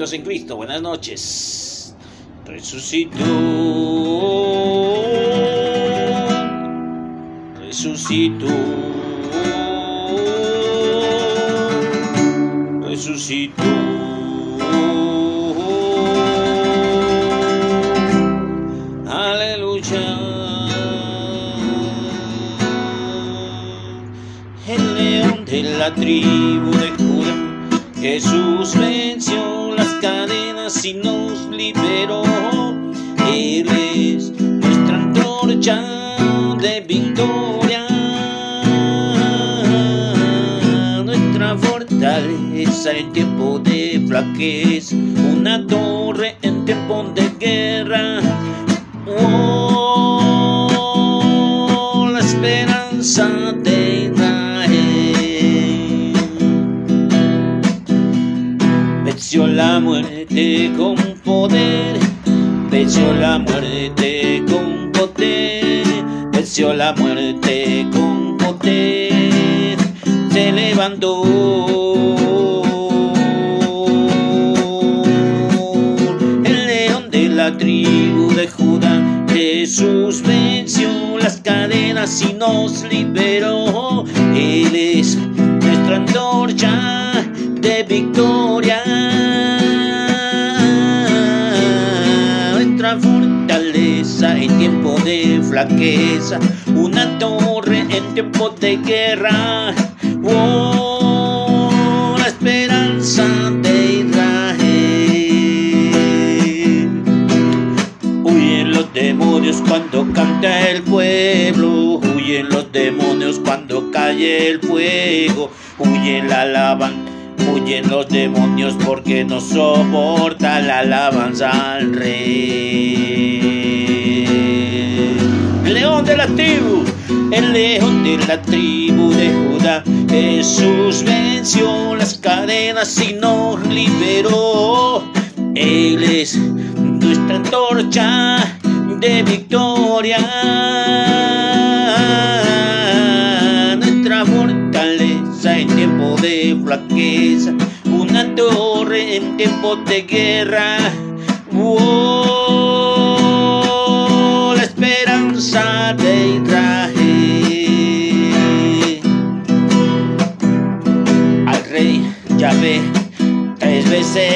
en Cristo, buenas noches. Resucitó. Resucitó. Resucitó. Aleluya. El león de la tribu de Judá Jesús venció cadenas y nos liberó. Él es nuestra antorcha de victoria, nuestra fortaleza en tiempo de flaqueza, una torre en tiempo de guerra. Oh, la esperanza de venció la muerte con poder, venció la muerte con poder, venció la muerte con poder, se levantó. El león de la tribu de Judá, Jesús venció las cadenas y nos liberó. Él es nuestra antorcha de victoria. De flaqueza, una torre en tiempo de guerra. Oh, la esperanza de Israel. Huyen los demonios cuando canta el pueblo, huyen los demonios cuando cae el fuego, huyen la alabanza Huyen los demonios porque no soporta la alabanza al rey. León de la tribu, el león de la tribu de Judá. Jesús venció las cadenas y nos liberó. Él es nuestra antorcha de victoria. Nuestra fortaleza en tiempo de flaqueza, una torre en tiempo de guerra.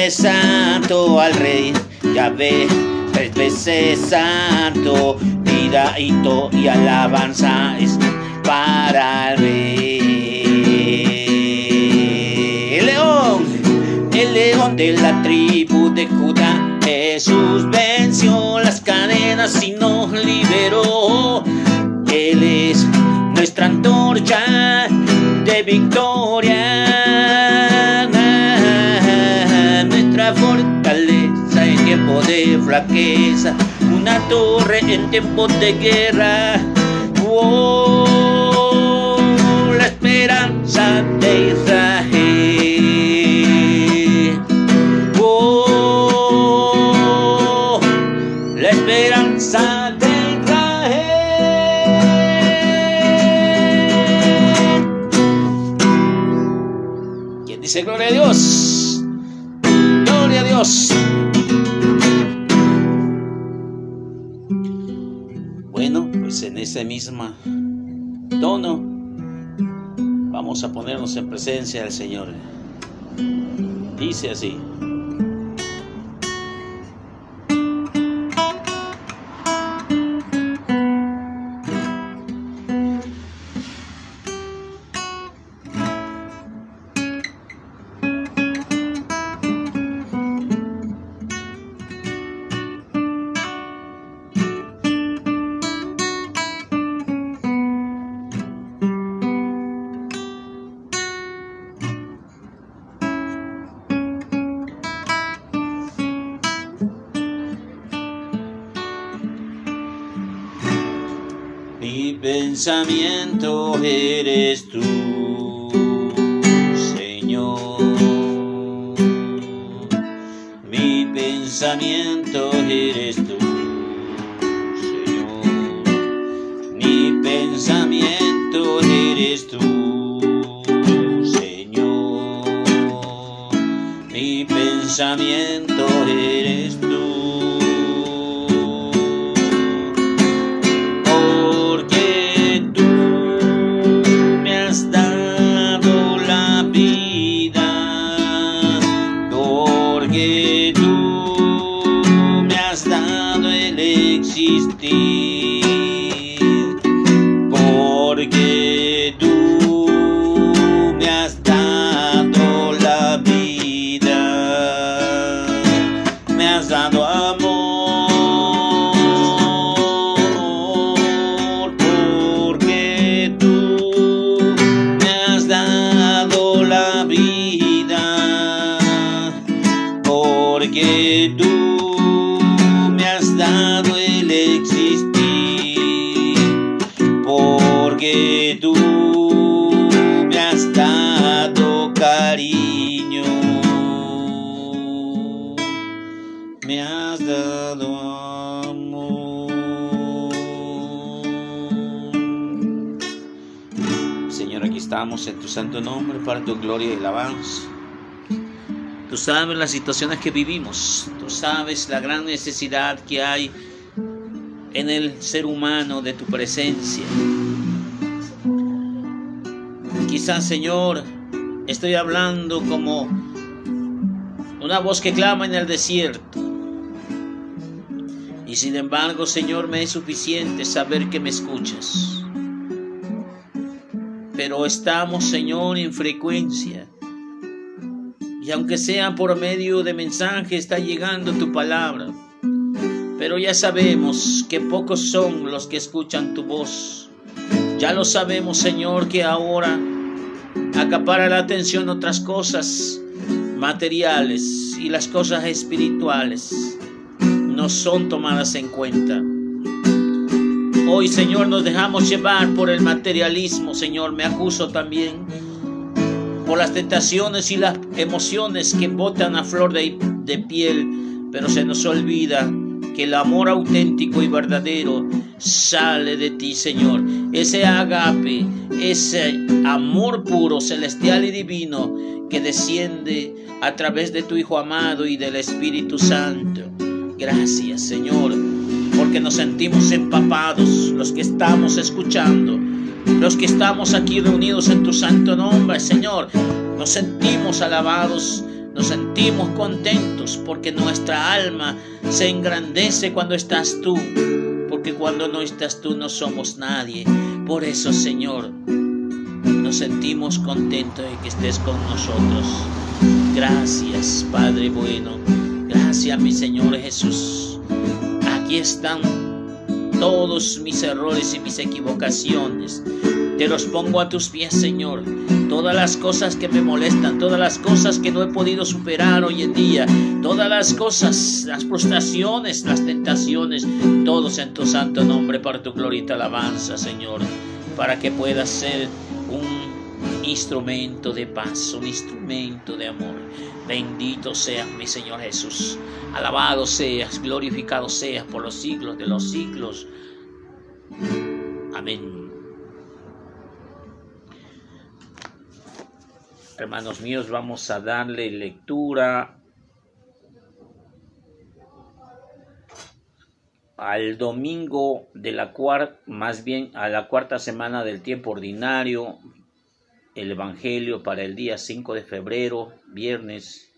Santo al rey Yahvé, tres veces santo, vida y to y alabanza es para el rey. El león, el león de la tribu de Judá, Jesús venció las cadenas y nos liberó. Él es nuestra antorcha de victoria, de flaqueza, una torre en tiempo de guerra. Oh, la esperanza de Israel. Oh, la esperanza de Israel. ¿Quién dice gloria a Dios? Gloria a Dios. Ese mismo tono vamos a ponernos en presencia del Señor. Dice así. Pensamiento eres tú, Señor. Mi pensamiento santo nombre para tu gloria y alabanza. Tú sabes las situaciones que vivimos, tú sabes la gran necesidad que hay en el ser humano de tu presencia. Quizás, Señor, estoy hablando como una voz que clama en el desierto. Y sin embargo, Señor, me es suficiente saber que me escuchas. Pero estamos, Señor, en frecuencia. Y aunque sea por medio de mensaje, está llegando tu palabra. Pero ya sabemos que pocos son los que escuchan tu voz. Ya lo sabemos, Señor, que ahora acapara la atención otras cosas materiales y las cosas espirituales no son tomadas en cuenta. Hoy, Señor, nos dejamos llevar por el materialismo, Señor. Me acuso también por las tentaciones y las emociones que botan a flor de, piel, pero se nos olvida que el amor auténtico y verdadero sale de ti, Señor. Ese agape, ese amor puro, celestial y divino que desciende a través de tu Hijo amado y del Espíritu Santo. Gracias, Señor, porque nos sentimos empapados, los que estamos escuchando, los que estamos aquí reunidos en tu santo nombre, Señor. Nos sentimos alabados nos sentimos contentos porque nuestra alma se engrandece cuando estás tú, porque cuando no estás tú no somos nadie. Por eso, Señor, nos sentimos contentos de que estés con nosotros. Gracias, Padre bueno. Gracias, mi Señor Jesús. Aquí están todos mis errores y mis equivocaciones. Te los pongo a tus pies, Señor. Todas las cosas que me molestan, todas las cosas que no he podido superar hoy en día, todas las cosas, las frustraciones, las tentaciones, todos en tu santo nombre para tu glorita alabanza, Señor, para que puedas ser instrumento de paz, un instrumento de amor. Bendito seas, mi Señor Jesús. Alabado seas, glorificado seas por los siglos de los siglos. Amén. Hermanos míos, vamos a darle lectura al domingo de la cuarta, más bien a la cuarta semana del tiempo ordinario, el Evangelio para el día 5 de febrero, viernes.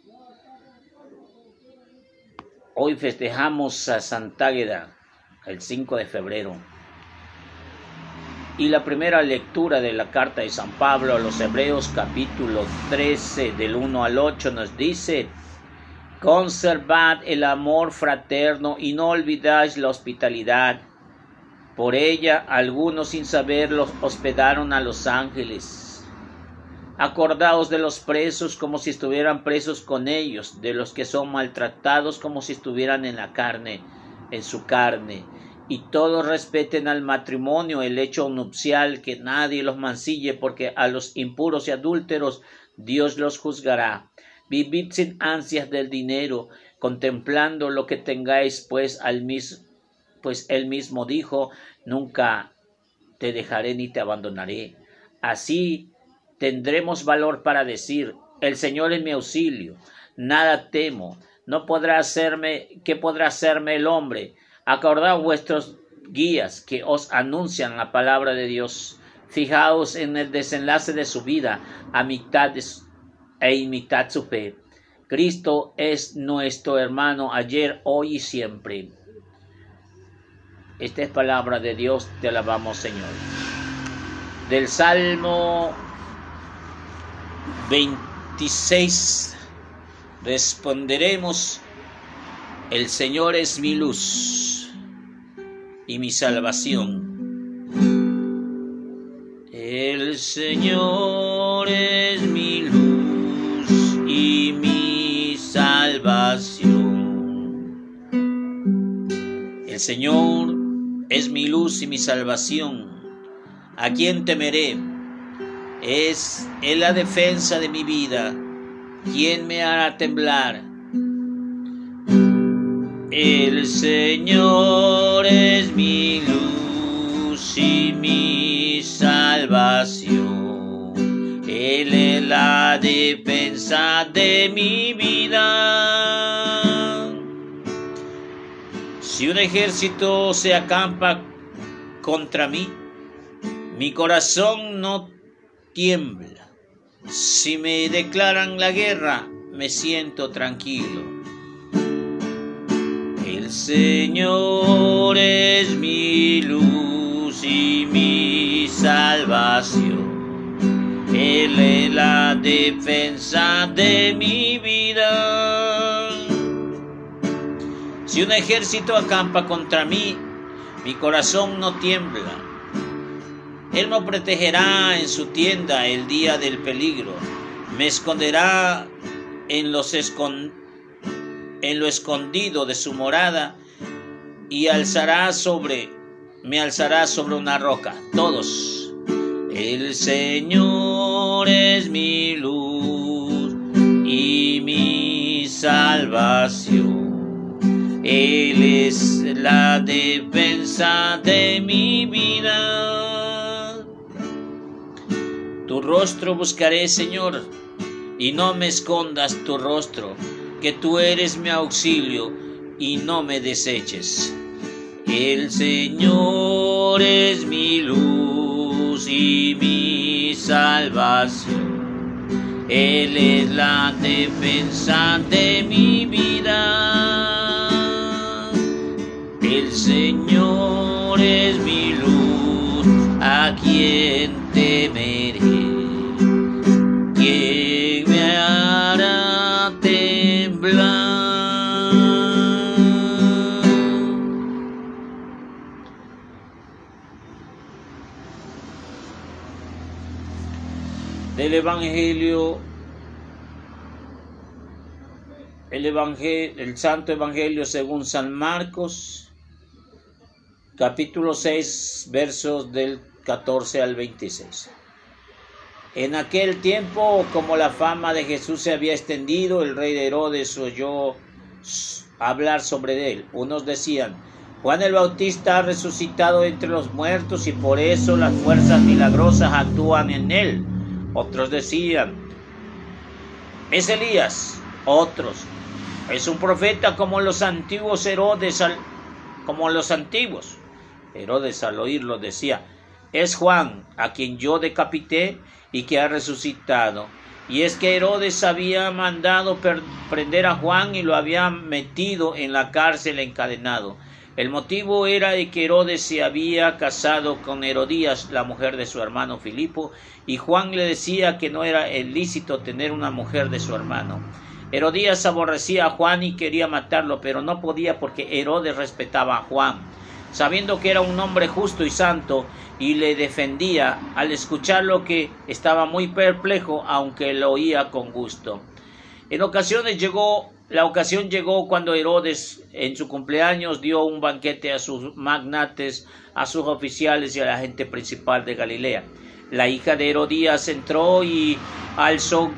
Hoy festejamos a Santa Águeda, el 5 de febrero. Y la primera lectura de la carta de San Pablo a los Hebreos capítulo 13 del 1 al 8 nos dice, Conservad el amor fraterno y no olvidáis la hospitalidad. Por ella algunos sin saberlo hospedaron a los ángeles. Acordaos de los presos como si estuvieran presos con ellos, de los que son maltratados como si estuvieran en la carne, en su carne y todos respeten al matrimonio, el hecho nupcial, que nadie los mancille, porque a los impuros y adúlteros Dios los juzgará. Vivid sin ansias del dinero, contemplando lo que tengáis, pues al mismo, pues él mismo dijo, nunca te dejaré ni te abandonaré. Así tendremos valor para decir, el Señor es mi auxilio nada temo. No podrá hacerme, ¿qué podrá hacerme el hombre? Acordad vuestros guías que os anuncian la palabra de Dios. Fijaos en el desenlace de su vida, a mitad e imitad su fe. Cristo es nuestro hermano ayer, hoy y siempre. Esta es palabra de Dios, te alabamos Señor. Del Salmo 26 responderemos, el Señor es mi luz y mi salvación. El Señor es mi luz y mi salvación. El Señor es mi luz y mi salvación. ¿A quién temeré? Es en la defensa de mi vida. ¿Quién me hará temblar? El Señor es mi luz y mi salvación. Él es la defensa de mi vida. Si un ejército se acampa contra mí, mi corazón no tiembla. Si me declaran la guerra, me siento tranquilo. El Señor es mi luz y mi salvación. Él es la defensa de mi vida. Si un ejército acampa contra mí, mi corazón no tiembla él me protegerá en su tienda el día del peligro. Me esconderá en, en lo escondido de su morada y alzará sobre, me alzará sobre una roca. Todos. El Señor es mi luz y mi salvación. Él es la defensa de mi vida. Rostro buscaré, Señor, y no me escondas tu rostro, que tú eres mi auxilio y no me deseches. El Señor es mi luz y mi salvación. Él es la defensa de mi vida. El Señor es mi luz, a quien del Evangelio, el Evangelio, el Santo Evangelio según San Marcos, capítulo 6, versos del 14 al 26. En aquel tiempo, como la fama de Jesús se había extendido, el rey de Herodes oyó hablar sobre él. Unos decían, Juan el Bautista ha resucitado entre los muertos y por eso las fuerzas milagrosas actúan en él. Otros decían, es Elías. Otros, es un profeta como los antiguos Herodes, como los antiguos. Herodes al oírlo decía, es Juan, a quien yo decapité y que ha resucitado. Y es que Herodes había mandado prender a Juan y lo había metido en la cárcel encadenado. El motivo era de que Herodes se había casado con Herodías, la mujer de su hermano Filipo, y Juan le decía que no era ilícito tener una mujer de su hermano. Herodías aborrecía a Juan y quería matarlo, pero no podía porque Herodes respetaba a Juan. Sabiendo que era un hombre justo y santo y le defendía, al escucharlo que estaba muy perplejo, aunque lo oía con gusto. En ocasiones llegó la ocasión llegó cuando Herodes en su cumpleaños dio un banquete a sus magnates, a sus oficiales y a la gente principal de Galilea. La hija de Herodías entró y alzó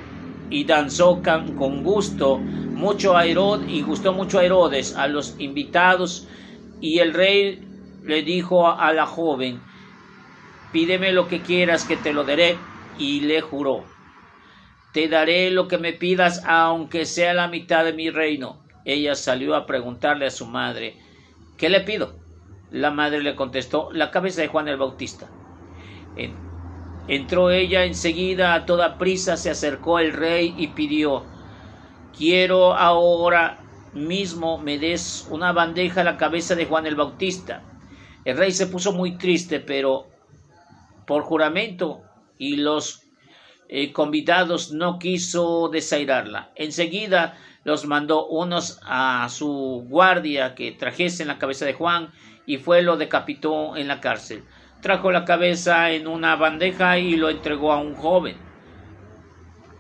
y danzó con gusto mucho a Herodes y gustó mucho a Herodes a los invitados y el rey le dijo a la joven pídeme lo que quieras que te lo daré y le juró te daré lo que me pidas, aunque sea la mitad de mi reino. Ella salió a preguntarle a su madre, ¿qué le pido? La madre le contestó, la cabeza de Juan el Bautista. Entró ella enseguida a toda prisa, se acercó el rey y pidió, quiero ahora mismo me des una bandeja a la cabeza de Juan el Bautista. El rey se puso muy triste, pero por juramento y los eh, convidados no quiso desairarla. Enseguida los mandó unos a su guardia que trajesen la cabeza de Juan y fue lo decapitó en la cárcel. Trajo la cabeza en una bandeja y lo entregó a un joven,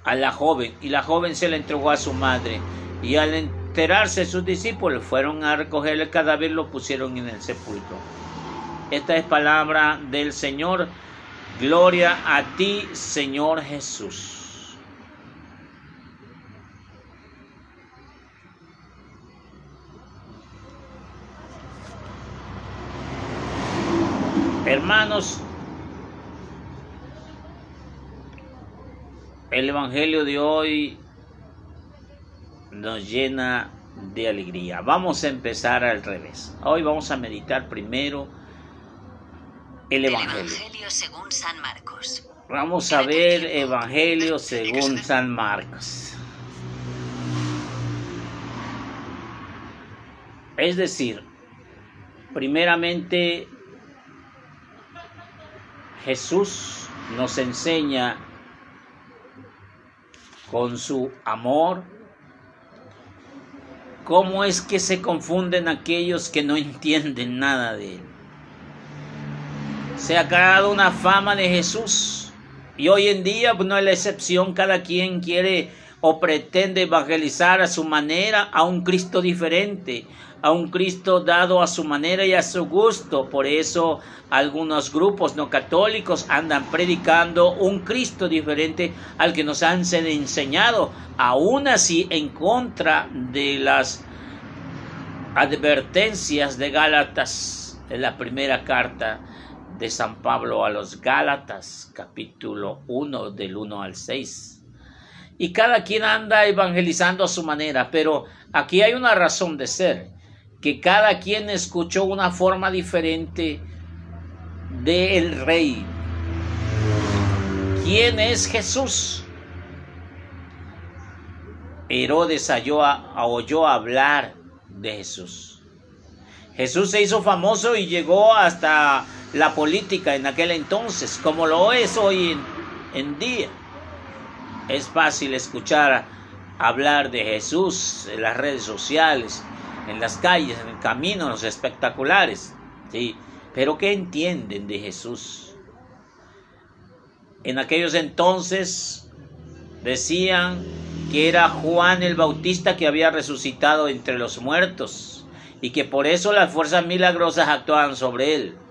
a la joven, y la joven se la entregó a su madre. Y al enterarse sus discípulos fueron a recoger el cadáver y lo pusieron en el sepulcro. Esta es palabra del Señor. Gloria a ti, Señor Jesús. Hermanos, el Evangelio de hoy nos llena de alegría. Vamos a empezar al revés. Hoy vamos a meditar primero el Evangelio. según San Marcos. Vamos a ver Evangelio según San Marcos. Es decir, primeramente Jesús nos enseña con su amor cómo es que se confunden aquellos que no entienden nada de él. Se ha creado una fama de Jesús y hoy en día pues, no es la excepción, cada quien quiere o pretende evangelizar a su manera a un Cristo diferente, a un Cristo dado a su manera y a su gusto. Por eso algunos grupos no católicos andan predicando un Cristo diferente al que nos han enseñado, aún así en contra de las advertencias de Gálatas, en la primera carta de San Pablo a los Gálatas, capítulo 1 del 1 al 6 y cada quien anda evangelizando a su manera, pero aquí hay una razón de ser, que cada quien escuchó una forma diferente del rey. ¿Quién es Jesús? Herodes oyó hablar de Jesús. Jesús se hizo famoso y llegó hasta la política en aquel entonces, como lo es hoy en día. Es fácil escuchar hablar de Jesús en las redes sociales, en las calles, en caminos espectaculares. ¿sí? Pero ¿qué entienden de Jesús? En aquellos entonces decían que era Juan el Bautista que había resucitado entre los muertos y que por eso las fuerzas milagrosas actuaban sobre él.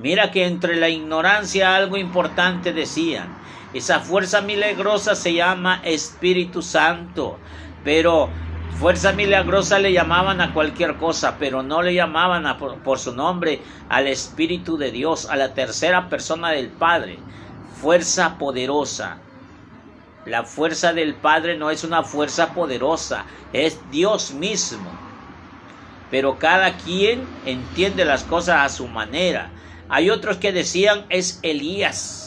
Mira que entre la ignorancia algo importante decían. Esa fuerza milagrosa se llama Espíritu Santo, pero fuerza milagrosa le llamaban a cualquier cosa, pero no le llamaban por, su nombre al Espíritu de Dios, a la tercera persona del Padre. Fuerza poderosa. La fuerza del Padre no es una fuerza poderosa, es Dios mismo. Pero cada quien entiende las cosas a su manera. Hay otros que decían es Elías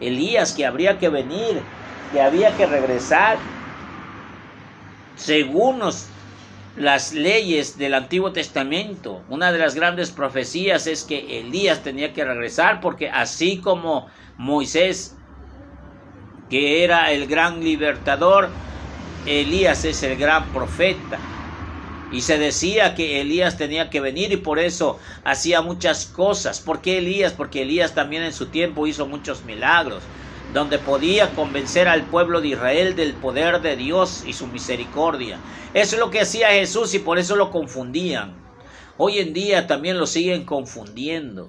Elías que habría que venir, que había que regresar, según las leyes del Antiguo Testamento. Una de las grandes profecías es que Elías tenía que regresar porque así como Moisés, que era el gran libertador, Elías es el gran profeta. Y se decía que Elías tenía que venir y por eso hacía muchas cosas. ¿Por qué Elías? Porque Elías también en su tiempo hizo muchos milagros, donde podía convencer al pueblo de Israel del poder de Dios y su misericordia. Eso es lo que hacía Jesús y por eso lo confundían. Hoy en día también lo siguen confundiendo.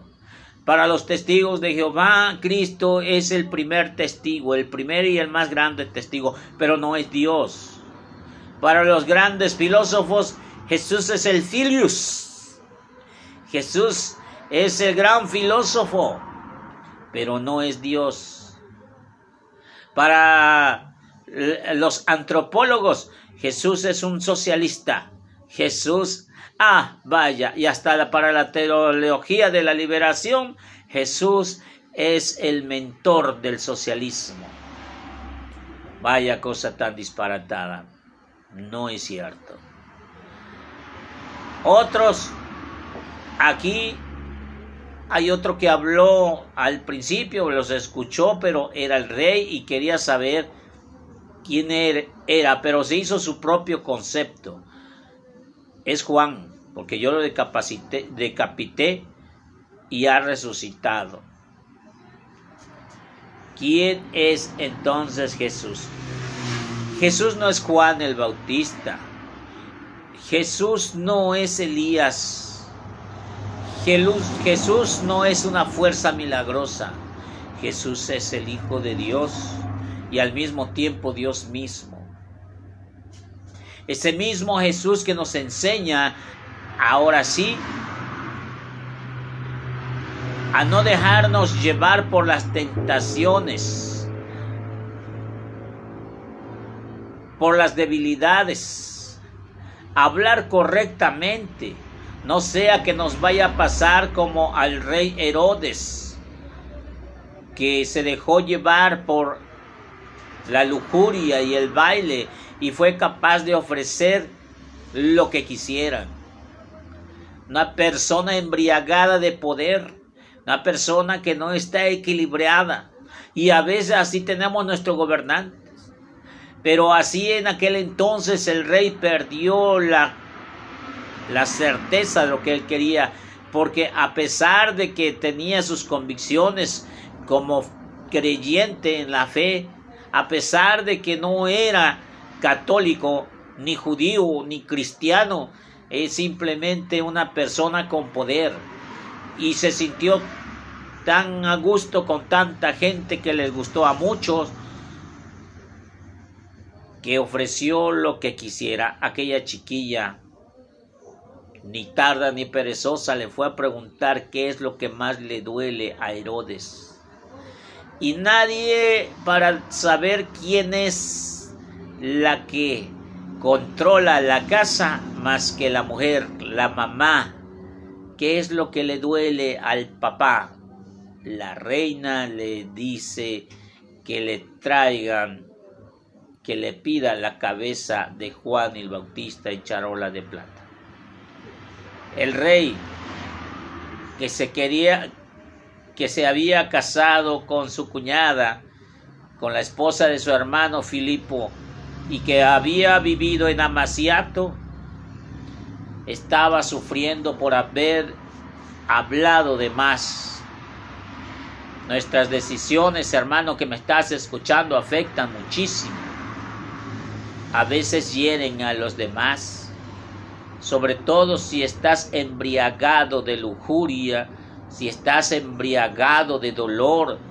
Para los testigos de Jehová, Cristo es el primer testigo, el primer y el más grande testigo, pero no es Dios. Para los grandes filósofos, Jesús es el Filius. Jesús es el gran filósofo, pero no es Dios. Para los antropólogos, Jesús es un socialista. Jesús, ah, vaya, y hasta para la teología de la liberación, Jesús es el mentor del socialismo. Vaya cosa tan disparatada. No es cierto. Otros, aquí hay otro que habló al principio, los escuchó, pero era el rey y quería saber quién era, pero se hizo su propio concepto. Es Juan, porque yo lo decapacité, decapité y ha resucitado. ¿Quién es entonces Jesús? Jesús no es Juan el Bautista. Jesús no es Elías. Jesús no es una fuerza milagrosa. Jesús es el Hijo de Dios y al mismo tiempo Dios mismo. Ese mismo Jesús que nos enseña ahora sí a no dejarnos llevar por las tentaciones, por las debilidades, hablar correctamente, no sea que nos vaya a pasar como al rey Herodes, que se dejó llevar por la lujuria y el baile y fue capaz de ofrecer lo que quisieran. Una persona embriagada de poder una persona que no está equilibrada. Y a veces así tenemos nuestros gobernantes. Pero así en aquel entonces el rey perdió la, la certeza de lo que él quería, porque a pesar de que tenía sus convicciones como creyente en la fe, a pesar de que no era católico, ni judío, ni cristiano, es simplemente una persona con poder. Y se sintió tan a gusto con tanta gente que les gustó a muchos que ofreció lo que quisiera. Aquella chiquilla, ni tarda ni perezosa, le fue a preguntar qué es lo que más le duele a Herodes. Y nadie para saber quién es la que controla la casa más que la mujer, la mamá ¿Qué es lo que le duele al papá? La reina le dice que le traigan, que le pida la cabeza de Juan el Bautista en charola de plata. El rey que se quería, que se había casado con su cuñada, con la esposa de su hermano Filipo, y que había vivido en Amaciato, estaba sufriendo por haber hablado de más. Nuestras decisiones, hermano, que me estás escuchando, afectan muchísimo. A veces hieren a los demás, sobre todo si estás embriagado de lujuria, si estás embriagado de dolor,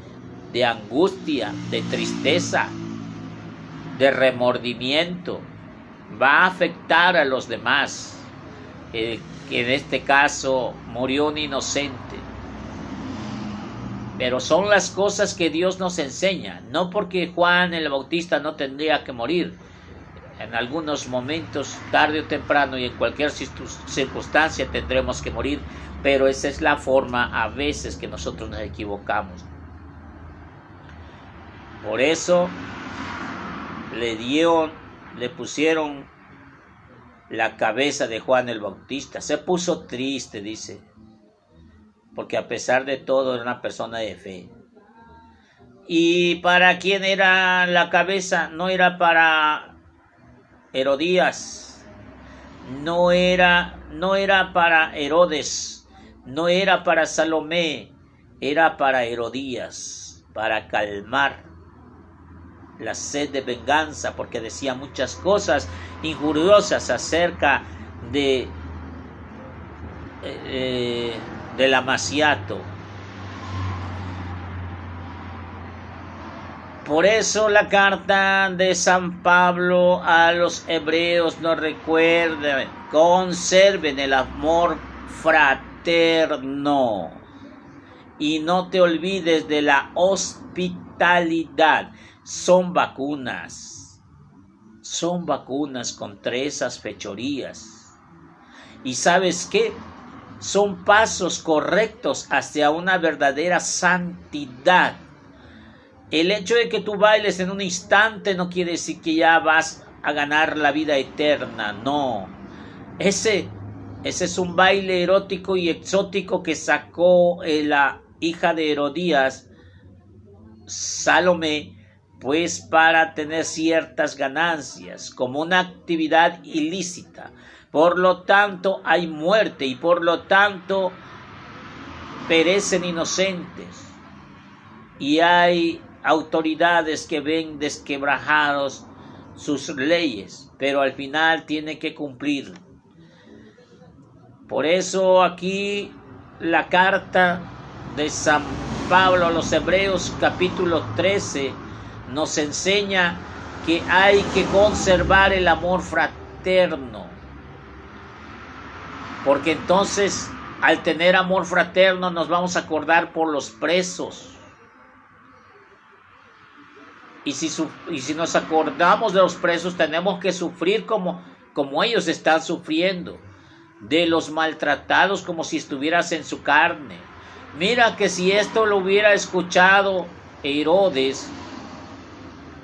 de angustia, de tristeza, de remordimiento, va a afectar a los demás que en este caso murió un inocente. Pero son las cosas que Dios nos enseña, no porque Juan el Bautista no tendría que morir. En algunos momentos, tarde o temprano y en cualquier circunstancia tendremos que morir, pero esa es la forma a veces que nosotros nos equivocamos. Por eso le dio, le pusieron la cabeza de Juan el Bautista. Se puso triste, dice, porque a pesar de todo era una persona de fe. ¿Y para quién era la cabeza? No era para Herodías, no era, no era para Herodes, no era para Salomé, era para Herodías, para calmar la sed de venganza, porque decía muchas cosas injuriosas acerca de eh, del amaciato. Por eso la carta de San Pablo a los hebreos nos recuerda, conserven el amor fraterno y no te olvides de la hospitalidad son vacunas. son vacunas contra esas fechorías. ¿Y sabes qué? Son pasos correctos hacia una verdadera santidad. El hecho de que tú bailes en un instante no quiere decir que ya vas a ganar la vida eterna, no. Ese, ese es un baile erótico y exótico que sacó eh, la hija de Herodías, Salomé, pues para tener ciertas ganancias, como una actividad ilícita. Por lo tanto, hay muerte y por lo tanto perecen inocentes. Y hay autoridades que ven desquebrajados sus leyes, pero al final tiene que cumplir. Por eso aquí la carta de San Pablo a los Hebreos capítulo 13 nos enseña que hay que conservar el amor fraterno. Porque entonces al tener amor fraterno nos vamos a acordar por los presos y si, y si nos acordamos de los presos, tenemos que sufrir como, como ellos están sufriendo. De los maltratados como si estuvieras en su carne. Mira que si esto lo hubiera escuchado Herodes,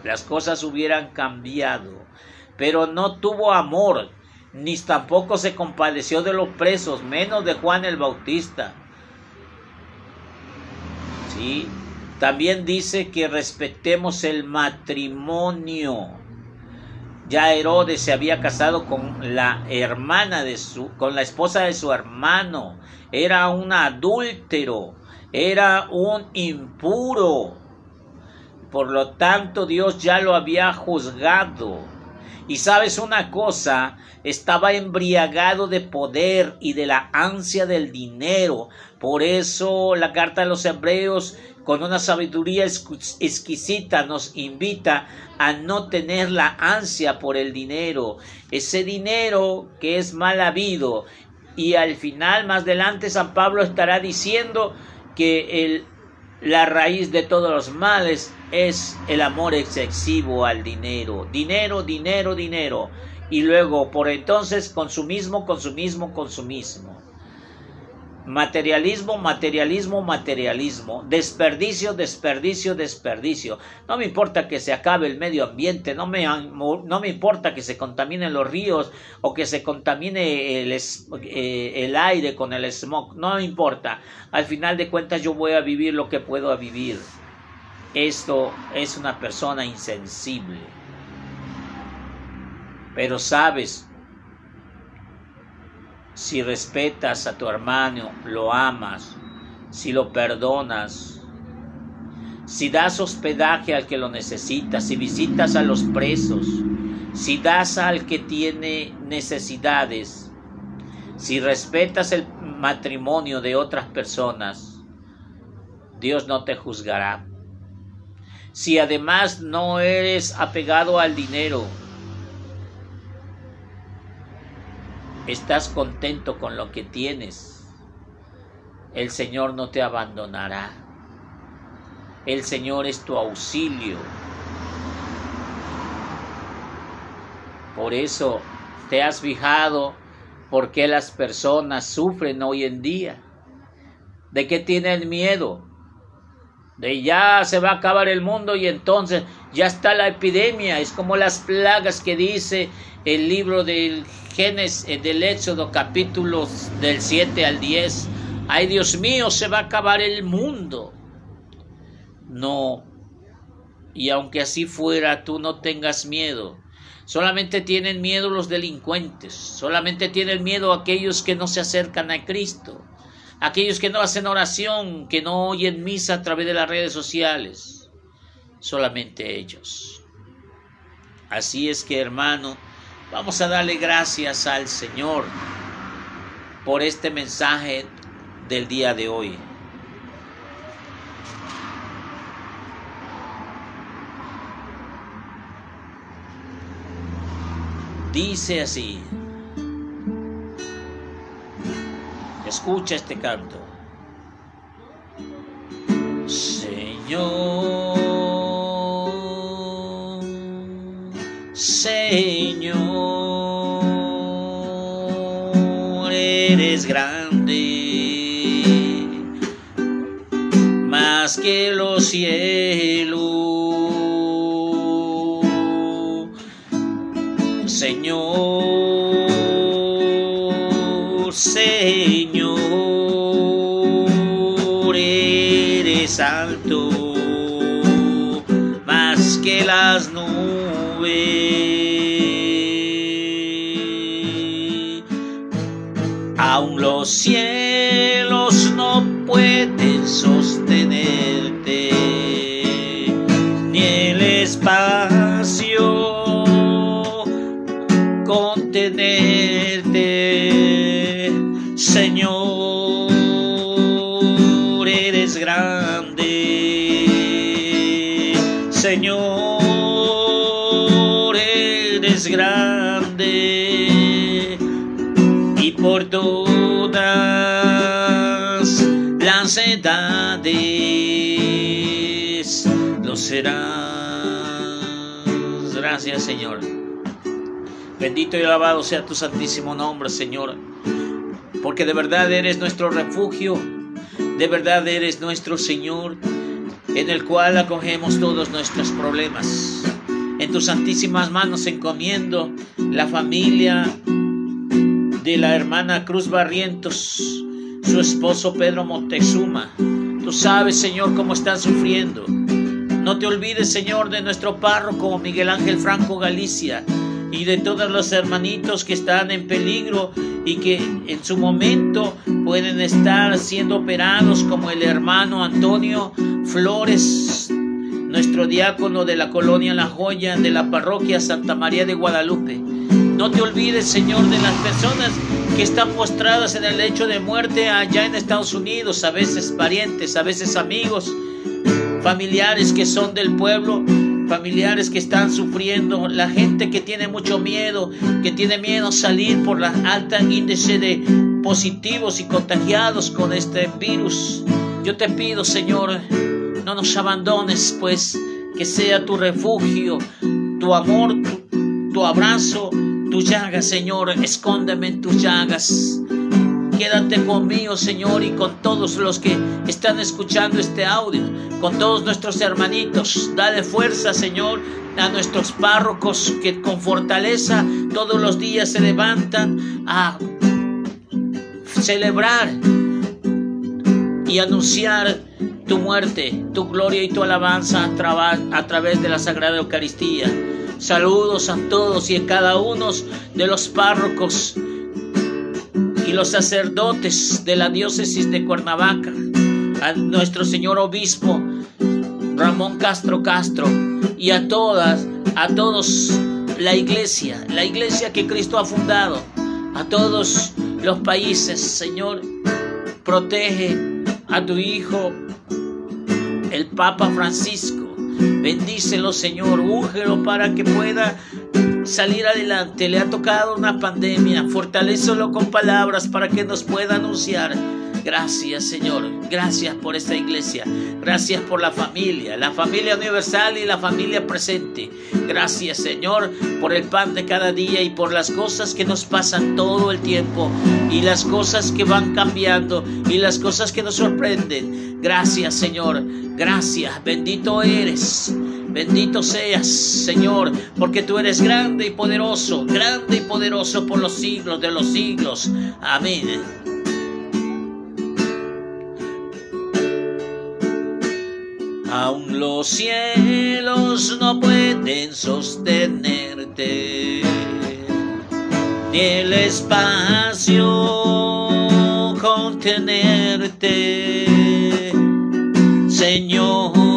las cosas hubieran cambiado. Pero no tuvo amor, ni tampoco se compadeció de los presos, menos de Juan el Bautista. Sí, también dice que respetemos el matrimonio. Ya Herodes se había casado con la hermana de su, con la esposa de su hermano. Era un adúltero, era un impuro. Por lo tanto, Dios ya lo había juzgado. Y sabes una cosa, estaba embriagado de poder y de la ansia del dinero. Por eso la carta de los hebreos con una sabiduría exquisita nos invita a no tener la ansia por el dinero, ese dinero que es mal habido. Y al final, más adelante, San Pablo estará diciendo que el, la raíz de todos los males es el amor excesivo al dinero. Dinero, dinero, dinero. Y luego, por entonces, consumismo, consumismo, consumismo. Materialismo, materialismo, materialismo. Desperdicio, desperdicio, desperdicio. No me importa que se acabe el medio ambiente, no me, no me importa que se contaminen los ríos o que se contamine el, eh, el aire con el smog, no me importa. Al final de cuentas yo voy a vivir lo que puedo vivir. Esto es una persona insensible. Pero sabes, si respetas a tu hermano, lo amas, si lo perdonas, si das hospedaje al que lo necesita, si visitas a los presos, si das al que tiene necesidades, si respetas el matrimonio de otras personas, Dios no te juzgará. Si además no eres apegado al dinero, estás contento con lo que tienes, el Señor no te abandonará. El Señor es tu auxilio. Por eso te has fijado por qué las personas sufren hoy en día. ¿De qué tienen miedo? De ya se va a acabar el mundo y entonces ya está la epidemia. Es como las plagas que dice el libro del Génesis, eh, del Éxodo capítulos del 7 al 10. Ay Dios mío, se va a acabar el mundo. No. Y aunque así fuera, tú no tengas miedo. Solamente tienen miedo los delincuentes. Solamente tienen miedo aquellos que no se acercan a Cristo. Aquellos que no hacen oración, que no oyen misa a través de las redes sociales. Solamente ellos. Así es que, hermano, Vamos a darle gracias al Señor por este mensaje del día de hoy. Dice así. Escucha este canto. Señor Señor, eres grande, más que los cielos. Los cielos no pueden sostenerte, Gracias, Señor. Bendito y alabado sea tu santísimo nombre, Señor, porque de verdad eres nuestro refugio, de verdad eres nuestro Señor, en el cual acogemos todos nuestros problemas. En tus santísimas manos encomiendo la familia de la hermana Cruz Barrientos, su esposo Pedro Montezuma. Tú sabes, Señor, cómo están sufriendo. No te olvides, Señor, de nuestro párroco Miguel Ángel Franco Galicia y de todos los hermanitos que están en peligro y que en su momento pueden estar siendo operados como el hermano Antonio Flores, nuestro diácono de la colonia La Joya de la parroquia Santa María de Guadalupe. No te olvides, Señor, de las personas que están postradas en el lecho de muerte allá en Estados Unidos, a veces parientes, a veces amigos, familiares que son del pueblo, familiares que están sufriendo, la gente que tiene mucho miedo, que tiene miedo a salir por la alta índice de positivos y contagiados con este virus. Yo te pido, Señor, no nos abandones, pues que sea tu refugio, tu amor, tu, abrazo, tu llaga, Señor, escóndeme en tus llagas. Quédate conmigo, Señor, y con todos los que están escuchando este audio, con todos nuestros hermanitos. Dale fuerza, Señor, a nuestros párrocos que con fortaleza todos los días se levantan a celebrar y anunciar tu muerte, tu gloria y tu alabanza a, a través de la Sagrada Eucaristía. Saludos a todos y a cada uno de los párrocos y los sacerdotes de la diócesis de Cuernavaca, a nuestro señor obispo Ramón Castro Castro y a todas, a todos la iglesia, la iglesia que Cristo ha fundado, a todos los países, Señor, protege a tu hijo, el Papa Francisco. Bendícelo, Señor, úngelo para que pueda salir adelante. Le ha tocado una pandemia. Fortalecelo con palabras para que nos pueda anunciar. Gracias, Señor. Gracias por esta iglesia. Gracias por la familia, la familia universal y la familia presente. Gracias, Señor, por el pan de cada día y por las cosas que nos pasan todo el tiempo y las cosas que van cambiando y las cosas que nos sorprenden. Gracias, Señor. Gracias. Bendito eres. Bendito seas, Señor, porque tú eres grande y poderoso, grande y poderoso por los siglos de los siglos. Amén. Aún los cielos no pueden sostenerte, ni el espacio contenerte, Señor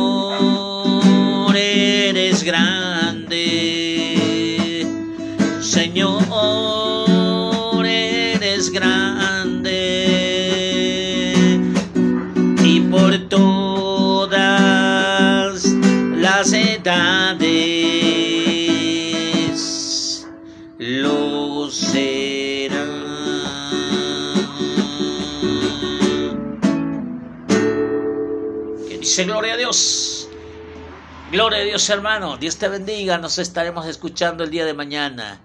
dice gloria a Dios. Gloria a Dios hermano, Dios te bendiga, nos estaremos escuchando el día de mañana.